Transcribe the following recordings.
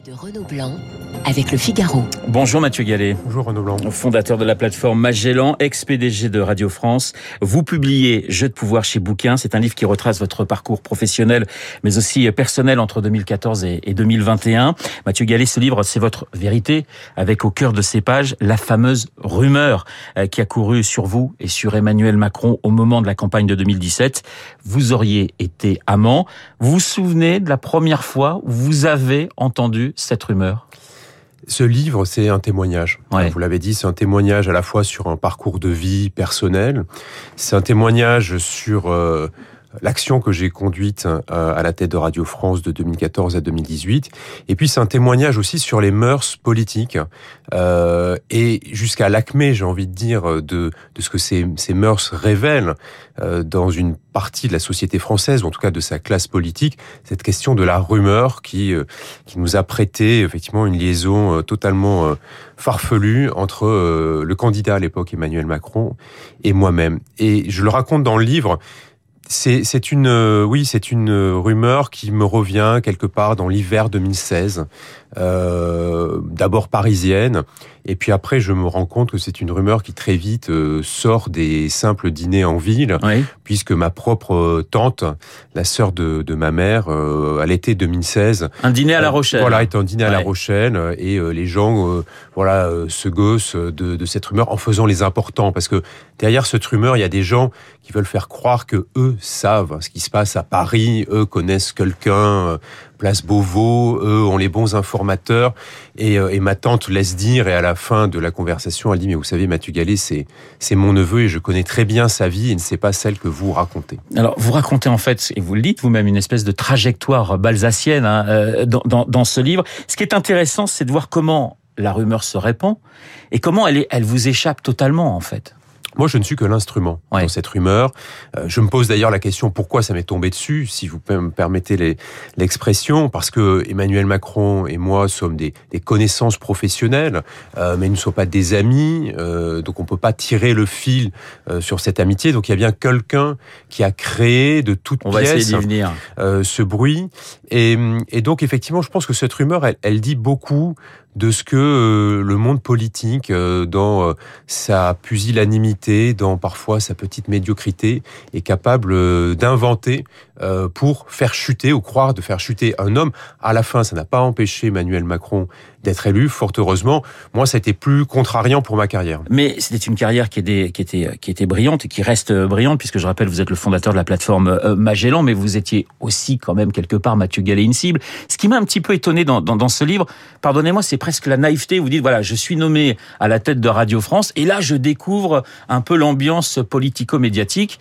de Renaud Blanc avec le Figaro. Bonjour Mathieu Gallet. Bonjour Renaud Blanc. Fondateur de la plateforme Magellan, ex-PDG de Radio France. Vous publiez Jeux de pouvoir chez Bouquin. C'est un livre qui retrace votre parcours professionnel, mais aussi personnel entre 2014 et 2021. Mathieu Gallet, ce livre, c'est votre vérité, avec au cœur de ces pages la fameuse rumeur euh, qui a couru sur vous et sur Emmanuel Macron au moment de la campagne de 2017. Vous auriez été amant. Vous vous souvenez de la première fois où vous avez entendu cette rumeur? Ce livre, c'est un témoignage. Vous l'avez dit, c'est un témoignage à la fois sur un parcours de vie personnel, c'est un témoignage sur euh, l'action que j'ai conduite euh, à la tête de Radio France de 2014 à 2018. Et puis c'est un témoignage aussi sur les mœurs politiques euh, et jusqu'à l'acmé, j'ai envie de dire, de, de ce que ces, mœurs révèlent euh, dans une partie de la société française, ou en tout cas de sa classe politique, cette question de la rumeur qui, qui nous a prêté effectivement une liaison totalement farfelue entre le candidat à l'époque Emmanuel Macron et moi-même. Et je le raconte dans le livre c'est une euh, oui c'est une rumeur qui me revient quelque part dans l'hiver 2016 euh, d'abord parisienne. Et puis après je me rends compte que c'est une rumeur qui très vite euh, sort des simples dîners en ville puisque ma propre tante la sœur de, de ma mère à l'été 2016 un dîner à La Rochelle. voilà était un dîner à La Rochelle et les gens voilà se gossent de, de cette rumeur en faisant les importants. Parce que derrière cette rumeur il y a des gens qui veulent faire croire que eux savent ce qui se passe à Paris, eux connaissent quelqu'un, euh, place Beauvau, eux ont les bons informateurs. Et, euh, et, ma tante laisse dire, et à la fin de la conversation, elle dit, mais vous savez, Mathieu Gallet, c'est, c'est mon neveu et je connais très bien sa vie et c'est pas celle que vous racontez. Alors, vous racontez en fait, et vous le dites vous-même, une espèce de trajectoire balsacienne hein, euh, dans, dans, dans ce livre. Ce qui est intéressant, c'est de voir comment la rumeur se répand et comment elle, elle vous échappe totalement en fait. Moi, je ne suis que l'instrument dans cette rumeur. Euh, je me pose d'ailleurs la question pourquoi ça m'est tombé dessus, si vous me permettez l'expression, parce que Emmanuel Macron et moi sommes des, des connaissances professionnelles, euh, mais nous ne sommes pas des amis, euh, donc on peut pas tirer le fil sur cette amitié. Donc il y a bien quelqu'un qui a créé de toutes on pièces euh, ce bruit. Et, et, donc effectivement, je pense que cette rumeur, elle, elle dit beaucoup de ce que euh, le monde politique, euh, dans euh, sa pusillanimité, dans parfois sa petite médiocrité, est capable d'inventer pour faire chuter ou croire de faire chuter un homme. À la fin, ça n'a pas empêché Emmanuel Macron d'être élu, fort heureusement. Moi, ça a été plus contrariant pour ma carrière. Mais c'était une carrière qui était, qui était, qui était brillante et qui reste brillante, puisque je rappelle, vous êtes le fondateur de la plateforme Magellan, mais vous étiez aussi quand même quelque part Mathieu Gallet une cible. Ce qui m'a un petit peu étonné dans, dans, dans ce livre, pardonnez-moi, c'est presque la naïveté. Vous dites, voilà, je suis nommé à la tête de Radio France et là, je découvre un peu l'ambiance politico-médiatique.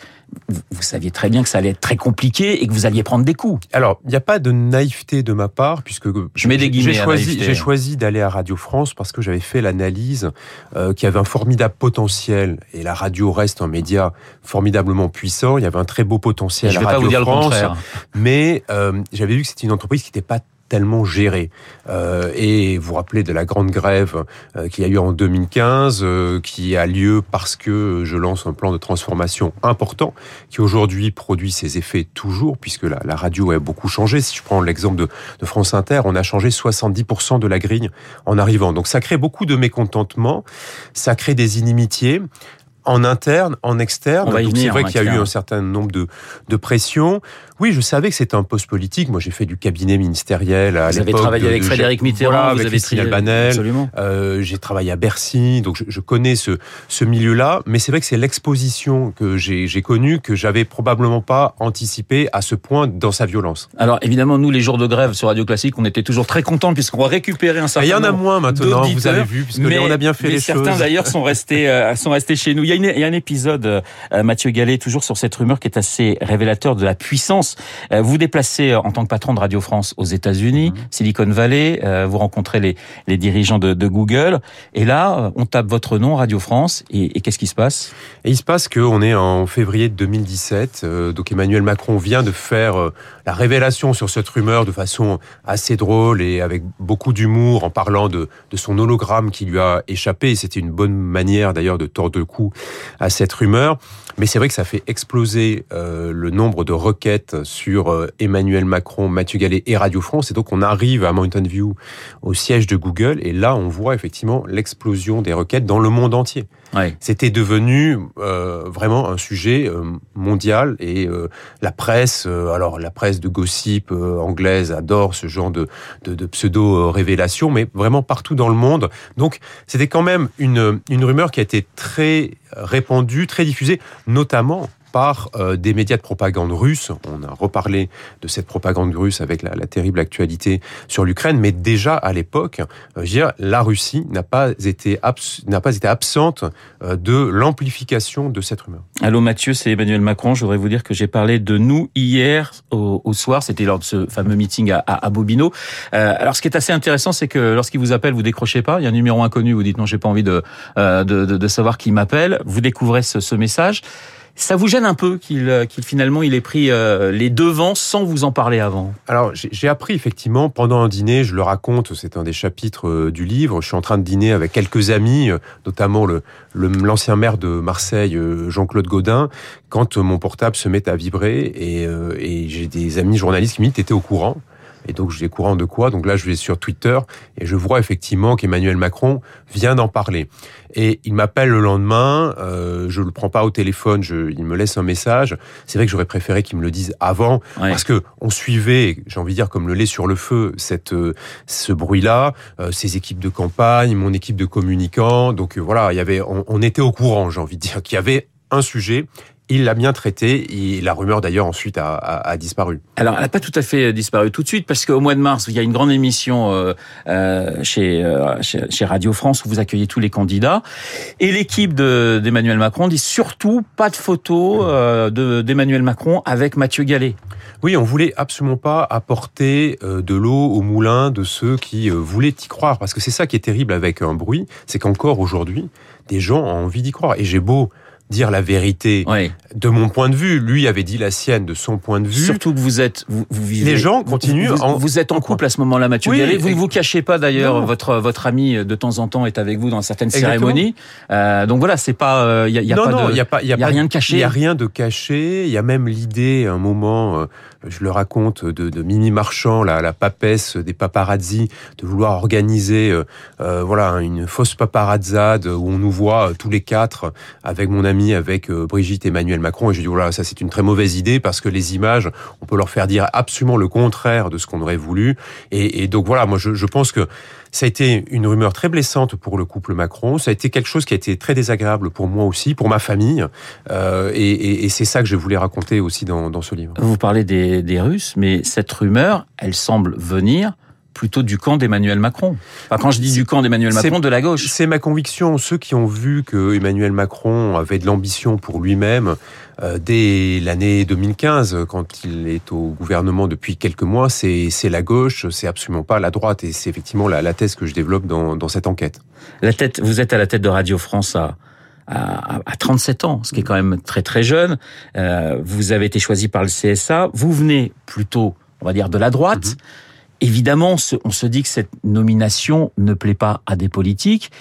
Vous, saviez très bien que ça allait être très compliqué et que vous alliez prendre des coups. Alors, il n'y a pas de naïveté de ma part puisque je mets des guillemets. J'ai choisi, j'ai choisi d'aller à Radio France parce que j'avais fait l'analyse euh, qu'il y avait un formidable potentiel et la radio reste un média formidablement puissant. Il y avait un très beau potentiel je à Radio pas vous dire France, le mais euh, j'avais vu que c'était une entreprise qui n'était pas tellement géré. Euh, et vous vous rappelez de la grande grève euh, qui a eu en 2015, euh, qui a lieu parce que je lance un plan de transformation important, qui aujourd'hui produit ses effets toujours, puisque la, la, radio a beaucoup changé. Si je prends l'exemple de, de, France Inter, on a changé 70% de la grille en arrivant. Donc ça crée beaucoup de mécontentement, ça crée des inimitiés en interne, en externe. Donc c'est vrai qu'il y a eu un certain nombre de, de pressions. Oui, je savais que c'était un poste politique. Moi, j'ai fait du cabinet ministériel à l'époque. Vous avez travaillé avec Frédéric Mitterrand, voilà, vous avec avez Banel. Euh, j'ai travaillé à Bercy, donc je, je connais ce, ce milieu-là. Mais c'est vrai que c'est l'exposition que j'ai connue que j'avais probablement pas anticipé à ce point dans sa violence. Alors évidemment, nous, les jours de grève sur Radio Classique, on était toujours très contents puisqu'on va récupérer un certain. Il y en a moins maintenant. Vous avez vu, puisque mais, on a bien fait les certains, choses. Certains d'ailleurs sont restés euh, sont restés chez nous. Il y a, une, il y a un épisode, euh, Mathieu Gallet, toujours sur cette rumeur qui est assez révélateur de la puissance. Euh, vous déplacez en tant que patron de Radio France aux États-Unis, mmh. Silicon Valley, euh, vous rencontrez les, les dirigeants de, de, Google, et là, on tape votre nom, Radio France, et, et qu'est-ce qui se passe? Et il se passe qu'on est en février 2017, euh, donc Emmanuel Macron vient de faire euh, la révélation sur cette rumeur de façon assez drôle et avec beaucoup d'humour en parlant de, de son hologramme qui lui a échappé. C'était une bonne manière d'ailleurs de tordre le cou à cette rumeur. Mais c'est vrai que ça fait exploser euh, le nombre de requêtes sur Emmanuel Macron, Mathieu Gallet et Radio France. Et donc on arrive à Mountain View, au siège de Google, et là on voit effectivement l'explosion des requêtes dans le monde entier. C'était devenu vraiment un sujet mondial et la presse, alors la presse de gossip anglaise adore ce genre de, de, de pseudo-révélations, mais vraiment partout dans le monde. Donc c'était quand même une, une rumeur qui a été très répandue, très diffusée, notamment par euh, des médias de propagande russe. On a reparlé de cette propagande russe avec la, terrible actualité sur l'Ukraine, mais déjà à l'époque, euh, la Russie n'a pas été n'a pas été absente euh, de l'amplification de cette rumeur. Allô Mathieu, c'est Emmanuel Macron. Je voudrais vous dire que j'ai parlé de nous hier au, soir. C'était lors de ce fameux meeting à, à, Bobino. alors, ce qui est assez intéressant, c'est que lorsqu'il vous appelle, vous décrochez pas. Il y a un numéro inconnu. Vous dites non, j'ai pas envie de de, savoir qui m'appelle. Vous découvrez ce message. Ça vous gêne un peu qu'il euh, finalement il ait pris euh, les devants sans vous en parler avant? Alors j'ai appris effectivement pendant un dîner, je le raconte, c'est un des chapitres euh, du livre. Je suis en train de dîner avec quelques amis, notamment l'ancien maire de Marseille, Jean-Claude Godin, quand mon portable se met à vibrer et, et j'ai des amis journalistes qui me disent t'étais au courant? Et donc, suis courant de quoi? Donc là, je vais sur Twitter et je vois effectivement qu'Emmanuel Macron vient d'en parler. Et il m'appelle le lendemain, euh, je le prends pas au téléphone, je, il me laisse un message. C'est vrai que j'aurais préféré qu'il me le dise avant, parce que on suivait, j'ai envie de dire comme le lait sur le feu, cette euh, ce bruit-là, euh, ces équipes de campagne, mon équipe de communicants. Donc euh, voilà, il y avait, on, on était au courant, j'ai envie de dire, qu'il y avait un sujet il l'a bien traité. Et la rumeur d'ailleurs ensuite a, a, disparu. Alors elle n'a pas tout à fait disparu tout de suite parce qu'au mois de mars, il y a une grande émission euh, euh chez, euh, chez, chez Radio France où vous accueillez tous les candidats et l'équipe d'Emmanuel Macron dit surtout pas de photos euh, d'Emmanuel Macron avec Mathieu Gallet. Oui, on voulait absolument pas apporter euh, de l'eau au moulin de ceux qui voulaient y croire, parce que c'est ça qui est terrible avec un bruit, c'est qu'encore aujourd'hui, des gens ont envie d'y croire. Et j'ai beau dire la vérité de mon point de vue. Lui avait dit la sienne de son point de vue. Surtout que vous êtes, vous, vous vivez. Les gens continuent. Vous, vous, êtes en couple à ce moment-là, Mathieu oui, Vous ne vous cachez pas d'ailleurs. Votre votre ami de temps en temps est avec vous dans certaines cérémonies. Euh, donc voilà, c'est pas. Il euh, y a, pas de. Il y a pas. Il y a, rien de caché. Il y a rien de caché. Il y a même l'idée, un moment. Euh, je le raconte, de, de Mimi Marchand, la, la, papesse des paparazzi, de vouloir organiser euh, euh voilà une fausse paparazzade où on nous voit euh, tous les quatre avec mon ami, avec euh, Brigitte Emmanuel Macron. Et je dis voilà, ça c'est une très mauvaise idée parce que les images, on peut leur faire dire absolument le contraire de ce qu'on aurait voulu. Et, donc voilà, moi je, pense que ça a été une rumeur très blessante pour le couple Macron. Ça a été quelque chose qui a été très désagréable pour moi aussi, pour ma famille. Euh, et, c'est ça que je voulais raconter aussi dans, dans ce livre. Vous parlez des Russes, mais cette rumeur, elle semble venir plutôt du camp d'Emmanuel Macron. Enfin, quand je dis du camp d'Emmanuel Macron, de la gauche. C'est ma conviction. Ceux qui ont vu que Emmanuel Macron avait de l'ambition pour lui-même euh, dès l'année 2015, quand il est au gouvernement depuis quelques mois, c'est la gauche, c'est absolument pas la droite. Et c'est effectivement la, la, thèse que je développe dans, dans cette enquête. La tête, vous êtes à la tête de Radio France à, à, à 37 ans, ce qui est quand même très très jeune. Euh, vous avez été choisi par le CSA. Vous venez plutôt, on va dire, de la droite. Mm-hmm. Évidemment, on se dit que cette nomination ne plaît pas à des politiques.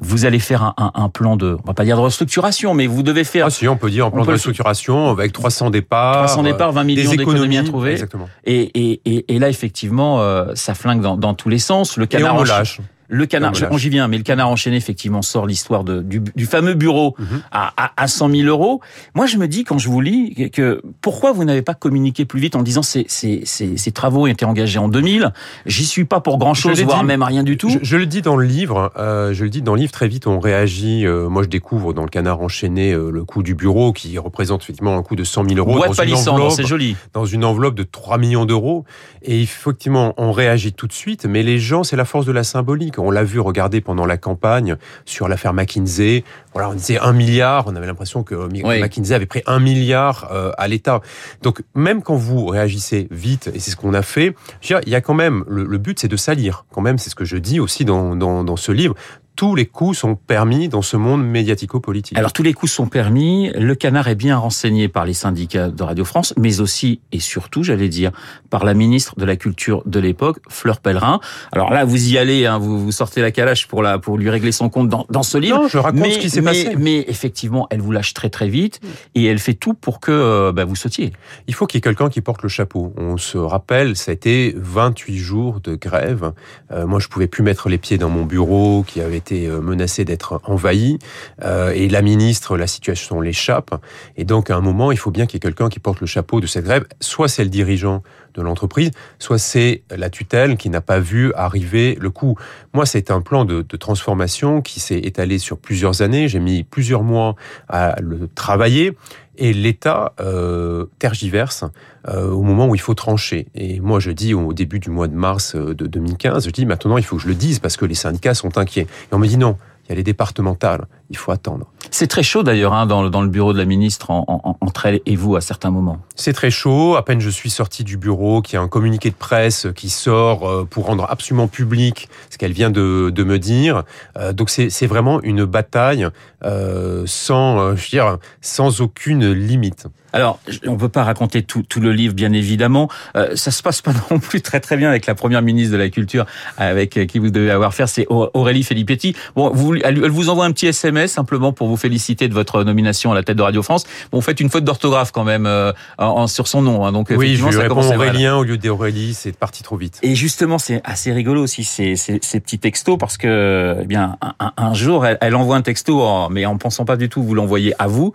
Vous allez faire un, un, un plan de, on va pas dire de restructuration, mais vous devez faire. Ah si, on peut dire un plan de restructuration avec 300 départs. 300 départs, 20 millions d'économies à trouver. Exactement. Et, et, et, et, là, effectivement, euh, ça flingue dans, dans, tous les sens. Le canard et on relâche. Le canard, j'y viens, mais le canard enchaîné, effectivement, sort l'histoire du, du, fameux bureau mhm. à, à, à 100 000 euros. Moi, je me dis, quand je vous lis, que pourquoi vous n'avez pas communiqué plus vite en disant ces, ces, ces, ces travaux ont été engagés en 2000, j'y suis pas pour grand-chose, voire même rien du tout. Je, je, le dis dans le livre, euh, je le dis dans le livre, très vite on réagit. Euh, moi, je découvre dans le canard enchaîné euh, le coût du bureau qui représente effectivement un coût de 100 000 euros. Boîte dans c'est joli. Dans une enveloppe de 3 millions d'euros. Et effectivement, on réagit tout de suite, mais les gens, c'est la force de la symbolique. On l'a vu regarder pendant la campagne sur l'affaire McKinsey. Voilà, on disait un milliard. On avait l'impression que McKinsey avait pris un milliard euh, à l'État. Donc même quand vous réagissez vite, et c'est ce qu'on a fait, il y a quand même le, but, c'est de salir. Quand même, c'est ce que je dis aussi dans, dans, dans ce livre tous les coups sont permis dans ce monde médiatico-politique. Alors tous les coups sont permis. Le canard est bien renseigné par les syndicats de Radio France, mais aussi et surtout, j'allais dire, par la ministre de la Culture de l'époque, Fleur Pellerin. Alors là, vous y allez, hein, vous, vous sortez la calache pour la pour lui régler son compte dans, dans ce livre. Non, je raconte ce qui s'est passé. Mais effectivement, elle vous lâche très très vite et elle fait tout pour que euh, bah, vous sautiez. Il faut qu'il y ait quelqu'un qui porte le chapeau. On se rappelle, ça a été 28 jours de grève. Euh, moi, je pouvais plus mettre les pieds dans mon bureau qui avait euh, menacé d'être envahi. Euh, et la ministre, la situation l'échappe. Et donc, à un moment, il faut bien qu'il y ait quelqu'un qui porte le chapeau de cette grève. Soit c'est le dirigeant de l'entreprise, soit c'est la tutelle qui n'a pas vu arriver le coup. Moi, c'est un plan de, transformation qui s'est étalé sur plusieurs années. J'ai mis plusieurs mois à le travailler. Et l'État euh, tergiverse euh, au moment où il faut trancher. Et moi, je dis au début du mois de mars euh, de 2015, je dis maintenant, il faut que je le dise parce que les syndicats sont inquiets. Et on me dit non, il y a les départementales, il faut attendre. C'est très chaud d'ailleurs hein, dans, dans, le bureau de la ministre en, en, entre elle et vous à certains moments. C'est très chaud. À peine je suis sorti du bureau, qu'il y a un communiqué de presse qui sort euh, pour rendre absolument public ce qu'elle vient de, de, me dire. Euh, donc c'est vraiment une bataille euh, sans, je veux dire, sans aucune limite. Alors, on peut pas raconter tout, tout, le livre, bien évidemment. Euh, ça se passe pas non plus très très bien avec la première ministre de la Culture, avec qui vous devez avoir faire, c'est Aurélie Filippetti. Bon, vous, elle, elle, vous envoie un petit SMS simplement pour vous féliciter de votre nomination à la tête de Radio France. Bon, vous faites une faute d'orthographe quand même euh, en, sur son nom, hein, donc oui, je lui réponds Aurélien au lieu d'Aurélie, c'est parti trop vite. Et justement, c'est assez rigolo aussi ces, ces, ces, petits textos parce que, eh bien, un, un jour, elle, elle, envoie un texto, en, mais en pensant pas du tout vous l'envoyez à vous,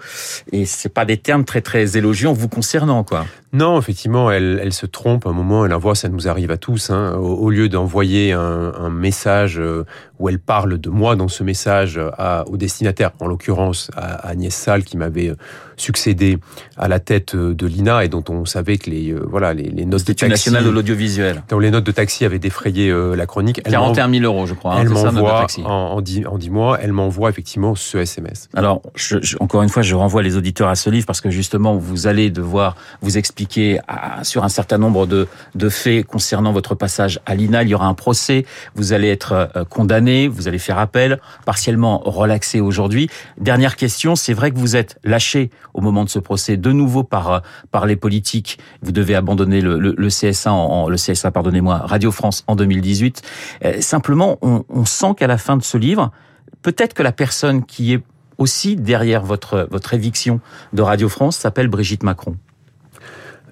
et c'est pas des termes très très élogieux vous concernant, quoi. Non, effectivement, elle, elle se trompe un moment, elle envoie, ça nous arrive à tous, hein, au, au, lieu d'envoyer un, un, message euh, où elle parle de moi dans ce message à, au destinataire, en l'occurrence à, Agnès Salle qui m'avait euh, succédé à la tête euh, de l'INA et dont on savait que les voilà les, les notes de taxi national de l'audiovisuel, dont les notes de taxi avaient défrayé euh, la chronique. Elle 41 000 euros, je crois. Hein, elle m'envoie en, en, 10, en 10 mois, elle m'envoie effectivement ce SMS. Alors, je, je, encore une fois, je renvoie les auditeurs à ce livre parce que justement, vous allez devoir vous expliquer sur un certain nombre de, faits concernant votre passage à l'INA. Il y aura un procès, vous allez être euh, condamné, vous allez faire appel, partiellement relaxé aujourd'hui. Dernière question, c'est vrai que vous êtes lâché au moment de ce procès, de nouveau par, euh, les politiques. Vous devez abandonner le, CSA, en, le CSA, pardonnez-moi, Radio France en 2018. Euh, simplement, on, on sent qu'à la fin de ce livre, peut-être que la personne qui est aussi derrière votre, votre éviction de Radio France s'appelle Brigitte Macron.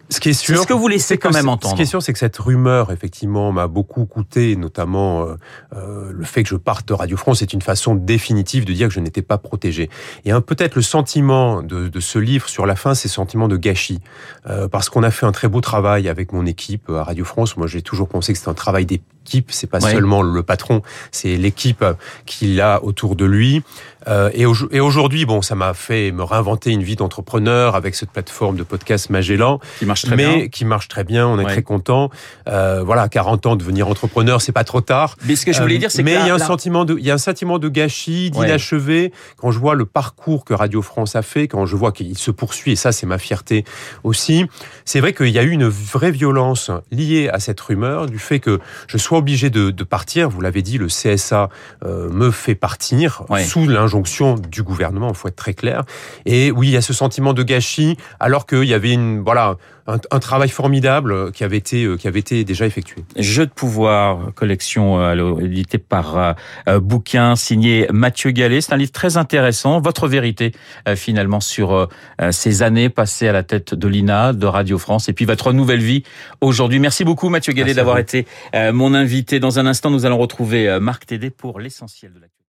Ce qui est sûr, c'est ce que vous laissez quand même entendre. Ce qui est sûr, c'est que cette rumeur, effectivement, m'a beaucoup coûté, notamment euh, euh, le fait que je parte de Radio France, c'est une façon définitive de dire que je n'étais pas protégé. Et peut-être le sentiment de, de, ce livre sur la fin, c'est ce sentiment de gâchis, euh, parce qu'on a fait un très beau travail avec mon équipe à Radio France. Moi, j'ai toujours pensé que c'était un travail d'équipe, c'est pas ouais. seulement le patron, c'est l'équipe qu'il a autour de lui. Euh, et, au, et aujourd'hui, bon, ça m'a fait me réinventer une vie d'entrepreneur avec cette plateforme de podcast Magellan, qui marche très mais bien. qui marche très bien. On est ouais. très content. Euh, voilà, 40 ans devenir entrepreneur, c'est pas trop tard. Mais ce que je voulais dire, c'est mais que il y a un sentiment de, il y a un sentiment de gâchis, d'inachevé ouais. quand je vois le parcours que Radio France a fait, quand je vois qu'il se poursuit. Et ça, c'est ma fierté aussi. C'est vrai qu'il y a eu une vraie violence liée à cette rumeur du fait que je sois obligé de, de partir. Vous l'avez dit, le CSA euh, me fait partir sous l'injonction du gouvernement, il faut être très clair. Et oui, il y a ce sentiment de gâchis, alors qu'il y avait une, voilà, un, un, travail formidable qui avait été, qui avait été déjà effectué. Jeu de pouvoir, collection euh, éditée par euh, bouquin signé Mathieu Gallet. C'est un livre très intéressant. Votre vérité, euh, finalement, sur euh, ces années passées à la tête de l'INA, de Radio France, et puis votre nouvelle vie aujourd'hui. Merci beaucoup, Mathieu Gallet, d'avoir été euh, mon invité. Dans un instant, nous allons retrouver Marc Tédé pour l'essentiel de la